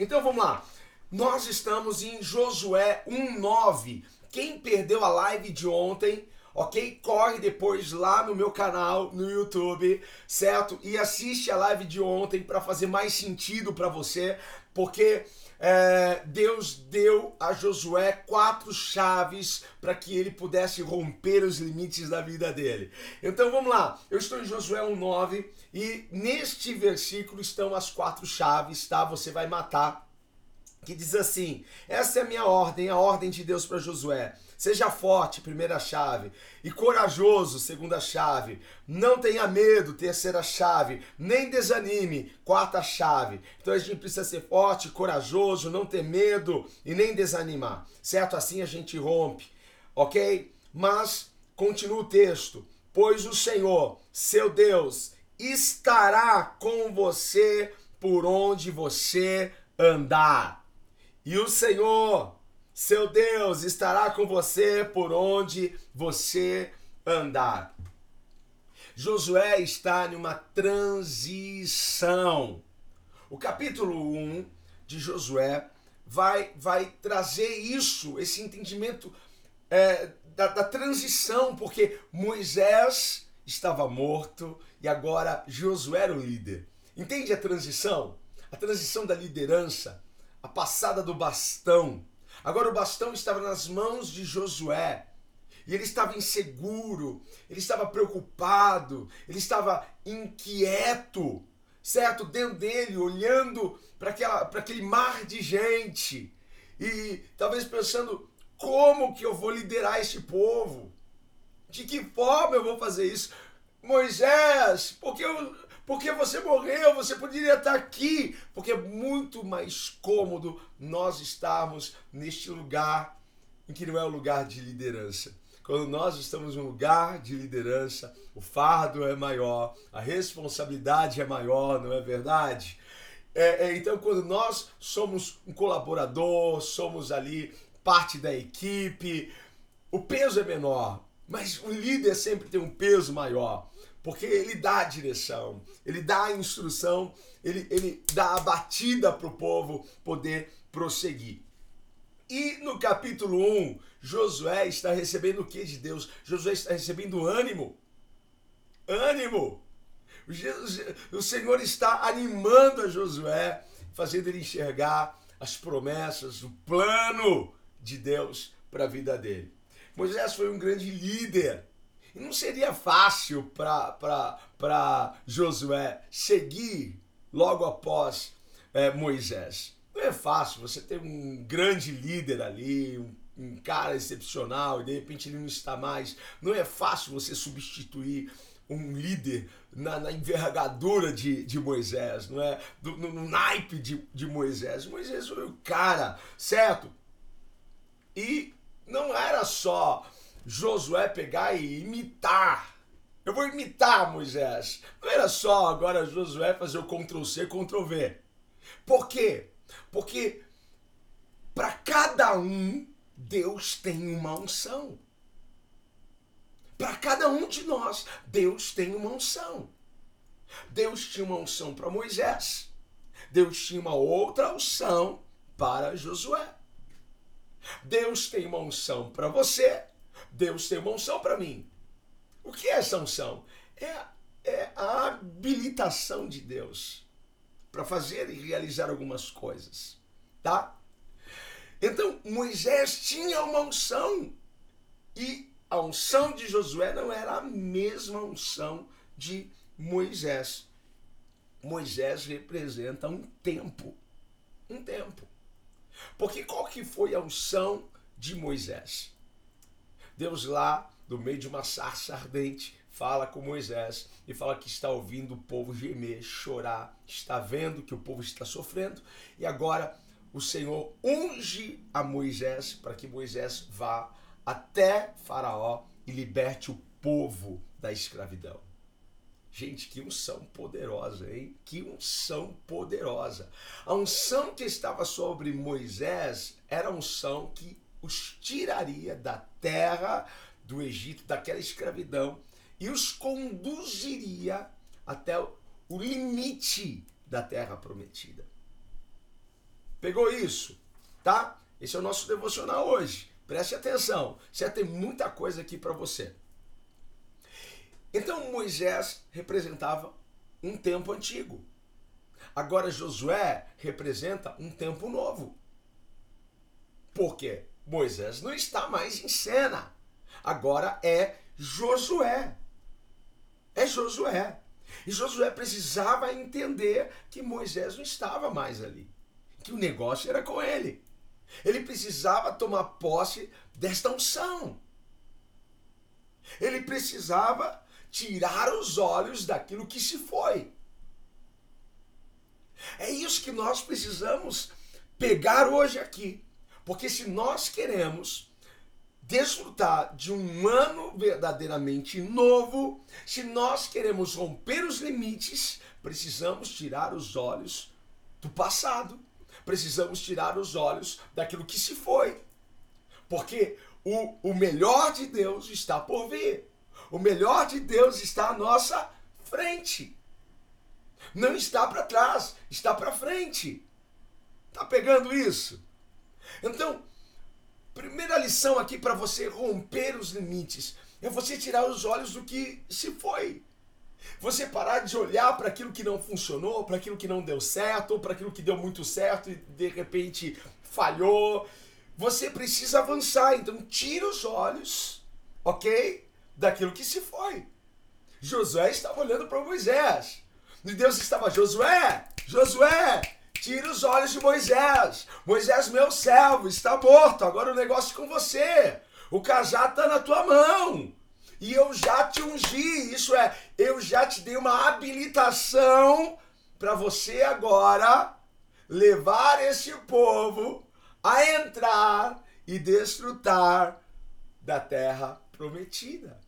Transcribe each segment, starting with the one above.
Então vamos lá. Nós estamos em Josué 1:9. Quem perdeu a live de ontem, ok? Corre depois lá no meu canal no YouTube, certo? E assiste a live de ontem para fazer mais sentido para você, porque é, Deus deu a Josué quatro chaves para que ele pudesse romper os limites da vida dele. Então vamos lá, eu estou em Josué 1,9 e neste versículo estão as quatro chaves, tá? Você vai matar. Que diz assim: essa é a minha ordem, a ordem de Deus para Josué. Seja forte, primeira chave, e corajoso, segunda chave. Não tenha medo, terceira chave. Nem desanime, quarta chave. Então a gente precisa ser forte, corajoso, não ter medo e nem desanimar, certo? Assim a gente rompe, ok? Mas continua o texto: pois o Senhor, seu Deus, estará com você por onde você andar. E o Senhor, seu Deus estará com você por onde você andar. Josué está numa transição. O capítulo 1 de Josué vai, vai trazer isso, esse entendimento é, da, da transição, porque Moisés estava morto e agora Josué era o líder. Entende a transição? A transição da liderança, a passada do bastão Agora o bastão estava nas mãos de Josué. E ele estava inseguro, ele estava preocupado, ele estava inquieto, certo? Dentro dele, olhando para aquele mar de gente. E talvez pensando: como que eu vou liderar este povo? De que forma eu vou fazer isso? Moisés, porque porque você morreu, você poderia estar aqui, porque é muito mais cômodo nós estarmos neste lugar em que não é o lugar de liderança. Quando nós estamos um lugar de liderança, o fardo é maior, a responsabilidade é maior, não é verdade? É, é, então, quando nós somos um colaborador, somos ali parte da equipe, o peso é menor, mas o líder sempre tem um peso maior porque ele dá a direção, ele dá a instrução, ele, ele dá a batida para o povo poder prosseguir. E no capítulo 1, Josué está recebendo o que de Deus? Josué está recebendo ânimo. Ânimo! O Senhor está animando a Josué, fazendo ele enxergar as promessas, o plano de Deus para a vida dele. Moisés foi um grande líder e não seria fácil para Josué seguir logo após é, Moisés. Não é fácil, você tem um grande líder ali, um, um cara excepcional, e de repente ele não está mais. Não é fácil você substituir um líder na, na envergadura de, de Moisés, não é? Do, no, no naipe de, de Moisés. Moisés foi o cara, certo? E não era só Josué pegar e imitar. Eu vou imitar Moisés. Não era só agora Josué fazer o Ctrl C, Ctrl V. Por quê? Porque para cada um, Deus tem uma unção. Para cada um de nós, Deus tem uma unção. Deus tinha uma unção para Moisés. Deus tinha uma outra unção para Josué. Deus tem uma unção para você. Deus tem uma unção para mim. O que é essa unção? É, é a habilitação de Deus para fazer e realizar algumas coisas, tá? Então Moisés tinha uma unção e a unção de Josué não era a mesma unção de Moisés. Moisés representa um tempo, um tempo. Porque qual que foi a unção de Moisés? Deus lá, no meio de uma sarça ardente, fala com Moisés e fala que está ouvindo o povo gemer, chorar, está vendo que o povo está sofrendo e agora o Senhor unge a Moisés para que Moisés vá até Faraó e liberte o povo da escravidão. Gente, que unção poderosa, hein? Que unção poderosa. A unção que estava sobre Moisés era a unção que os tiraria da terra do Egito, daquela escravidão, e os conduziria até o limite da terra prometida. Pegou isso? Tá? Esse é o nosso devocional hoje. Preste atenção. Você tem muita coisa aqui para você. Então Moisés representava um tempo antigo. Agora Josué representa um tempo novo. Por quê? Moisés não está mais em cena. Agora é Josué. É Josué. E Josué precisava entender que Moisés não estava mais ali. Que o negócio era com ele. Ele precisava tomar posse desta unção. Ele precisava tirar os olhos daquilo que se foi. É isso que nós precisamos pegar hoje aqui. Porque se nós queremos desfrutar de um ano verdadeiramente novo, se nós queremos romper os limites, precisamos tirar os olhos do passado. Precisamos tirar os olhos daquilo que se foi. Porque o, o melhor de Deus está por vir. O melhor de Deus está à nossa frente. Não está para trás, está para frente. Tá pegando isso? Então, primeira lição aqui para você romper os limites é você tirar os olhos do que se foi. Você parar de olhar para aquilo que não funcionou, para aquilo que não deu certo, ou para aquilo que deu muito certo e de repente falhou. Você precisa avançar, então tira os olhos, ok? Daquilo que se foi. Josué estava olhando para Moisés. E Deus estava, Josué, Josué, tira os olhos de Moisés. Moisés, meu servo, está morto. Agora o negócio é com você. O cajado está na tua mão. E eu já te ungi. Isso é, eu já te dei uma habilitação para você agora levar esse povo a entrar e desfrutar da terra prometida.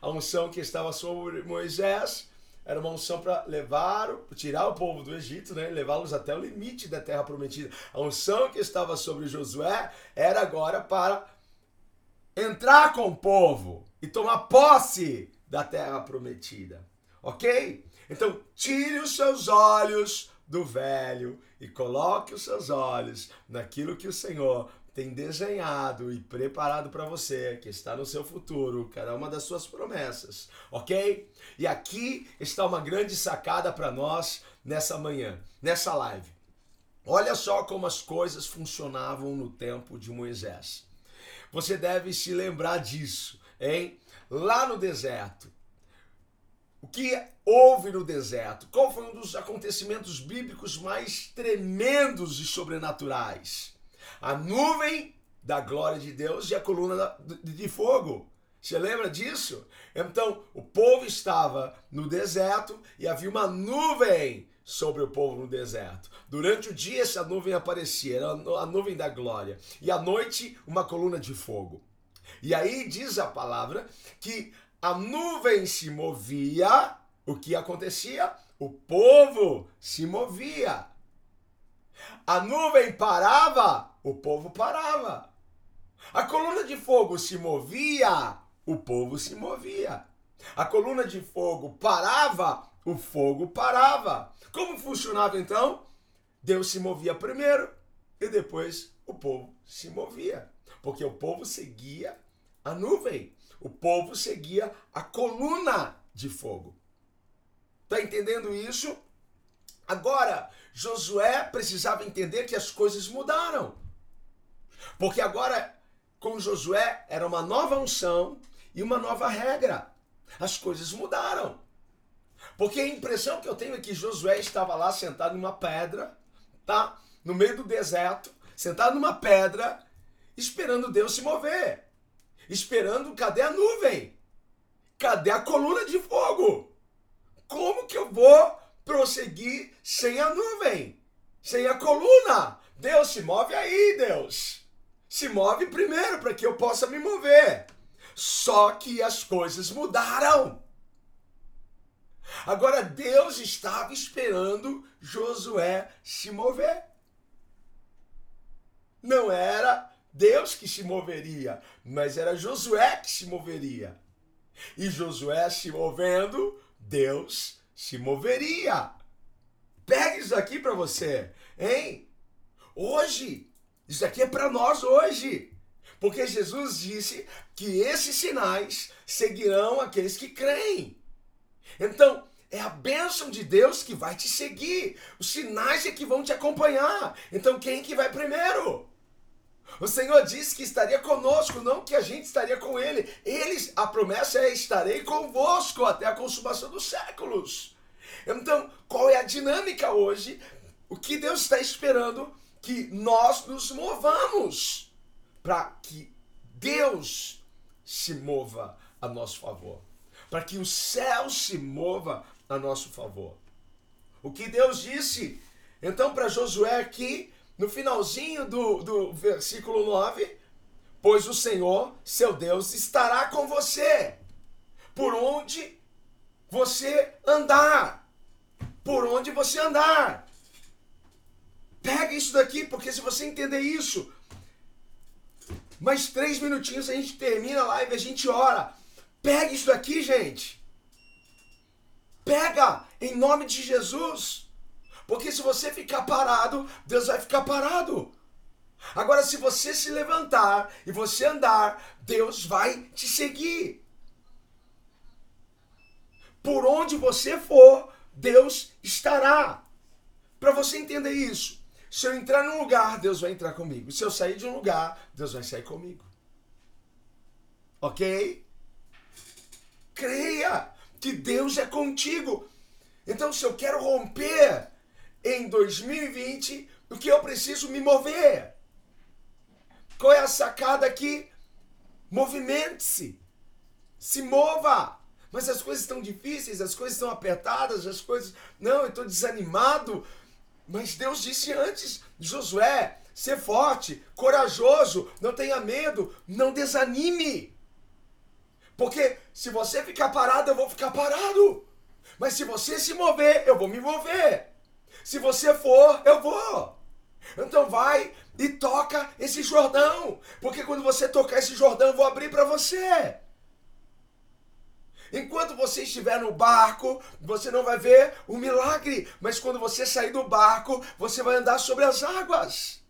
A unção que estava sobre Moisés era uma unção para levar, tirar o povo do Egito, né? levá-los até o limite da terra prometida. A unção que estava sobre Josué era agora para entrar com o povo e tomar posse da terra prometida. Ok? Então, tire os seus olhos do velho e coloque os seus olhos naquilo que o Senhor tem desenhado e preparado para você, que está no seu futuro, cada uma das suas promessas, ok? E aqui está uma grande sacada para nós nessa manhã, nessa live. Olha só como as coisas funcionavam no tempo de Moisés. Você deve se lembrar disso, hein? Lá no deserto. O que houve no deserto? Qual foi um dos acontecimentos bíblicos mais tremendos e sobrenaturais? A nuvem da glória de Deus e a coluna de fogo. Você lembra disso? Então, o povo estava no deserto e havia uma nuvem sobre o povo no deserto. Durante o dia, essa nuvem aparecia, era a nuvem da glória. E à noite, uma coluna de fogo. E aí diz a palavra que a nuvem se movia, o que acontecia? O povo se movia. A nuvem parava, o povo parava. A coluna de fogo se movia, o povo se movia. A coluna de fogo parava, o fogo parava. Como funcionava então? Deus se movia primeiro e depois o povo se movia. Porque o povo seguia a nuvem, o povo seguia a coluna de fogo. Tá entendendo isso? Agora, Josué precisava entender que as coisas mudaram. Porque agora, com Josué, era uma nova unção e uma nova regra. As coisas mudaram. Porque a impressão que eu tenho é que Josué estava lá sentado numa pedra, tá? No meio do deserto, sentado numa pedra, esperando Deus se mover. Esperando, cadê a nuvem? cadê a coluna de fogo? Como que eu vou prosseguir sem a nuvem? Sem a coluna? Deus se move aí, Deus. Se move primeiro para que eu possa me mover. Só que as coisas mudaram. Agora Deus estava esperando Josué se mover. Não era Deus que se moveria, mas era Josué que se moveria. E Josué se movendo, Deus se moveria. Pega isso aqui para você, hein? Hoje, isso aqui é para nós hoje. Porque Jesus disse que esses sinais seguirão aqueles que creem. Então, é a bênção de Deus que vai te seguir. Os sinais é que vão te acompanhar. Então, quem que vai primeiro? O Senhor disse que estaria conosco, não que a gente estaria com Ele. Eles, a promessa é: estarei convosco até a consumação dos séculos. Então, qual é a dinâmica hoje? O que Deus está esperando que nós nos movamos para que Deus se mova a nosso favor, para que o céu se mova a nosso favor. O que Deus disse então para Josué aqui no finalzinho do, do versículo 9, pois o Senhor, seu Deus, estará com você por onde você andar. Por onde você andar. Pega isso daqui, porque se você entender isso, mais três minutinhos a gente termina a live, a gente ora. Pega isso daqui, gente. Pega em nome de Jesus. Porque se você ficar parado, Deus vai ficar parado. Agora, se você se levantar e você andar, Deus vai te seguir. Por onde você for, Deus estará. Para você entender isso, se eu entrar num lugar, Deus vai entrar comigo. Se eu sair de um lugar, Deus vai sair comigo. Ok? Creia que Deus é contigo. Então, se eu quero romper em 2020 do que eu preciso me mover. Qual é a sacada aqui? Movimente-se. Se mova. Mas as coisas estão difíceis, as coisas estão apertadas, as coisas. Não, eu estou desanimado. Mas Deus disse antes, Josué, ser forte, corajoso, não tenha medo, não desanime. Porque se você ficar parado, eu vou ficar parado. Mas se você se mover, eu vou me mover. Se você for, eu vou. Então vai e toca esse Jordão, porque quando você tocar esse Jordão, eu vou abrir para você. Enquanto você estiver no barco, você não vai ver o milagre, mas quando você sair do barco, você vai andar sobre as águas.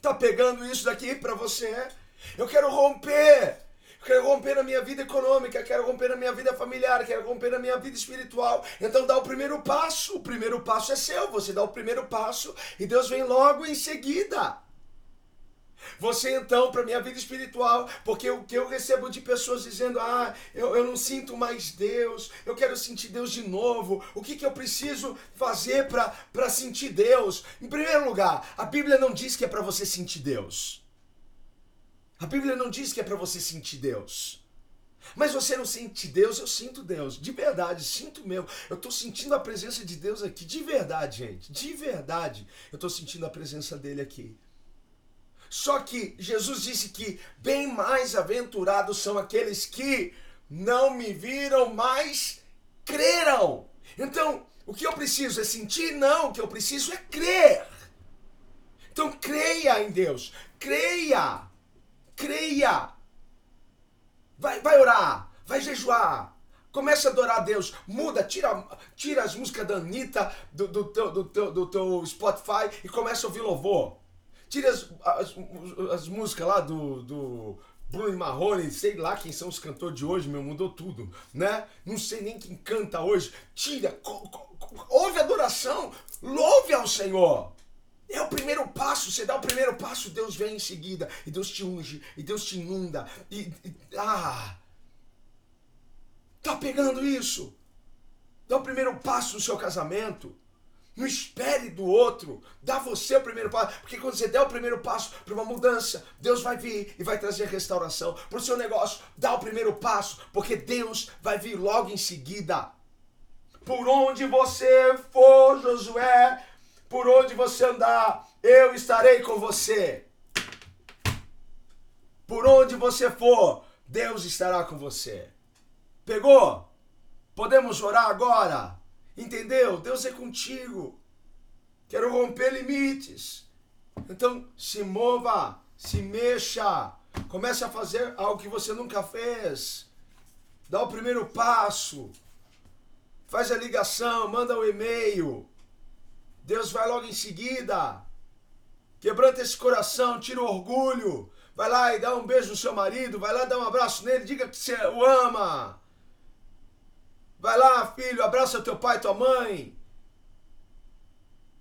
Tá pegando isso daqui para você? Eu quero romper quero romper na minha vida econômica, quero romper na minha vida familiar, quero romper na minha vida espiritual. Então dá o primeiro passo. O primeiro passo é seu. Você dá o primeiro passo e Deus vem logo em seguida. Você então, para minha vida espiritual, porque o que eu recebo de pessoas dizendo: Ah, eu, eu não sinto mais Deus, eu quero sentir Deus de novo. O que, que eu preciso fazer para sentir Deus? Em primeiro lugar, a Bíblia não diz que é para você sentir Deus. A Bíblia não diz que é para você sentir Deus. Mas você não sente Deus, eu sinto Deus. De verdade, sinto mesmo. Eu estou sentindo a presença de Deus aqui. De verdade, gente. De verdade, eu estou sentindo a presença dele aqui. Só que Jesus disse que bem mais aventurados são aqueles que não me viram, mas creram. Então, o que eu preciso é sentir? Não, o que eu preciso é crer. Então, creia em Deus. Creia. Creia. Vai, vai orar. Vai jejuar. Começa a adorar a Deus. Muda, tira, tira as músicas da Anitta do, do, teu, do, teu, do teu Spotify e começa a ouvir louvor. Tira as, as, as músicas lá do, do Bruno Marrone, sei lá quem são os cantores de hoje, meu, mudou tudo, né? Não sei nem quem canta hoje. Tira, ouve adoração, louve ao Senhor. É o primeiro passo. Você dá o primeiro passo, Deus vem em seguida. E Deus te unge. E Deus te inunda. E, e ah! Tá pegando isso? Dá o primeiro passo no seu casamento. Não espere do outro. Dá você o primeiro passo. Porque quando você der o primeiro passo para uma mudança, Deus vai vir e vai trazer restauração. Para o seu negócio, dá o primeiro passo. Porque Deus vai vir logo em seguida. Por onde você for, Josué, por onde você andar, eu estarei com você. Por onde você for, Deus estará com você. Pegou? Podemos orar agora? Entendeu? Deus é contigo. Quero romper limites. Então, se mova, se mexa. Comece a fazer algo que você nunca fez. Dá o primeiro passo. Faz a ligação, manda o um e-mail. Deus vai logo em seguida. Quebranta esse coração, tira o orgulho. Vai lá e dá um beijo no seu marido, vai lá dar um abraço nele, diga que você o ama. Vai lá, filho, abraça teu pai e tua mãe.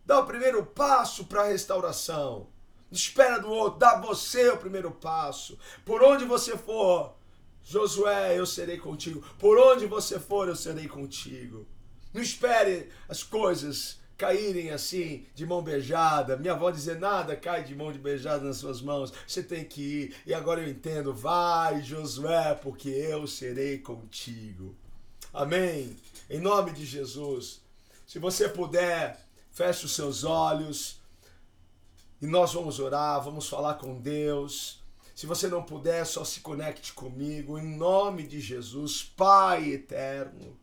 Dá o primeiro passo para a restauração. Espera do outro, dá você o primeiro passo. Por onde você for, Josué, eu serei contigo. Por onde você for, eu serei contigo. Não espere as coisas caírem assim, de mão beijada. Minha avó dizia: nada cai de mão de beijada nas suas mãos. Você tem que ir. E agora eu entendo. Vai, Josué, porque eu serei contigo. Amém. Em nome de Jesus. Se você puder, feche os seus olhos e nós vamos orar, vamos falar com Deus. Se você não puder, só se conecte comigo. Em nome de Jesus, Pai eterno.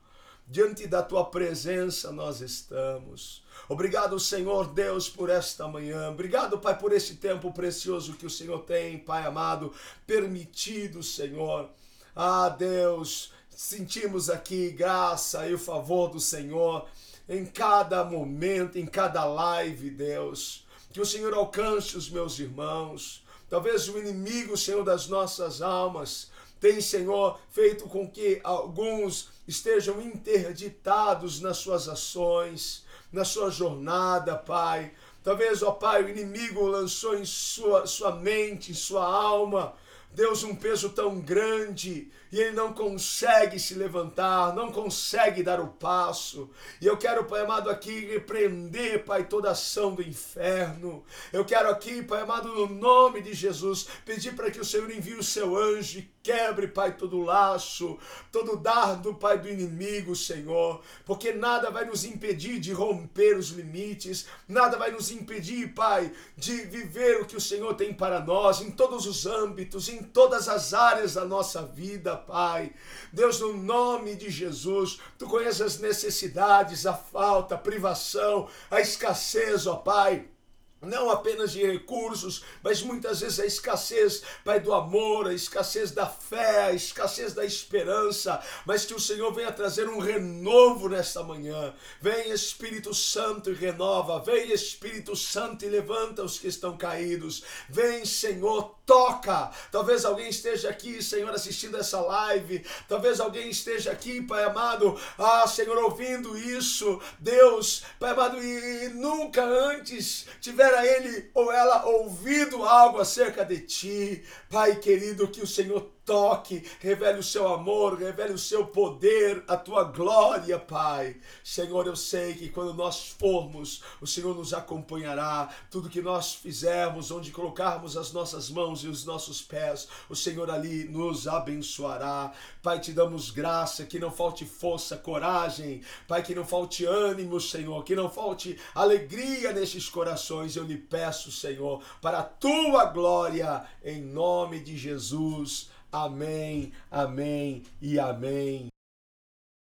Diante da tua presença nós estamos. Obrigado, Senhor Deus, por esta manhã. Obrigado, Pai, por esse tempo precioso que o Senhor tem, Pai amado, permitido, Senhor. Ah, Deus, sentimos aqui graça e o favor do Senhor em cada momento, em cada live, Deus. Que o Senhor alcance os meus irmãos. Talvez o inimigo, Senhor, das nossas almas, tem, Senhor, feito com que alguns estejam interditados nas suas ações, na sua jornada, Pai. Talvez, ó Pai, o inimigo lançou em sua, sua mente, em sua alma, Deus, um peso tão grande e ele não consegue se levantar, não consegue dar o passo. E eu quero, Pai amado, aqui repreender, Pai, toda ação do inferno. Eu quero aqui, Pai amado, no nome de Jesus, pedir para que o Senhor envie o seu anjo e quebre, Pai, todo laço, todo dardo, Pai, do inimigo, Senhor, porque nada vai nos impedir de romper os limites, nada vai nos impedir, Pai, de viver o que o Senhor tem para nós em todos os âmbitos, em todas as áreas da nossa vida, Pai. Deus, no nome de Jesus, tu conheces as necessidades, a falta, a privação, a escassez, ó Pai não apenas de recursos, mas muitas vezes a escassez, Pai, do amor, a escassez da fé, a escassez da esperança, mas que o Senhor venha trazer um renovo nesta manhã. Vem Espírito Santo e renova, vem Espírito Santo e levanta os que estão caídos. Vem, Senhor, toca. Talvez alguém esteja aqui, Senhor, assistindo essa live. Talvez alguém esteja aqui, Pai amado, ah, Senhor, ouvindo isso. Deus, Pai amado, e, e nunca antes tivera ele ou ela ouvido algo acerca de ti. Pai querido, que o Senhor toque, revele o seu amor, revele o seu poder, a tua glória, Pai. Senhor, eu sei que quando nós formos, o Senhor nos acompanhará. Tudo que nós fizermos, onde colocarmos as nossas mãos e os nossos pés, o Senhor ali nos abençoará. Pai, te damos graça, que não falte força, coragem, Pai, que não falte ânimo, Senhor, que não falte alegria nesses corações. Eu lhe peço, Senhor, para a tua glória, em nome de Jesus. Amém, amém e amém.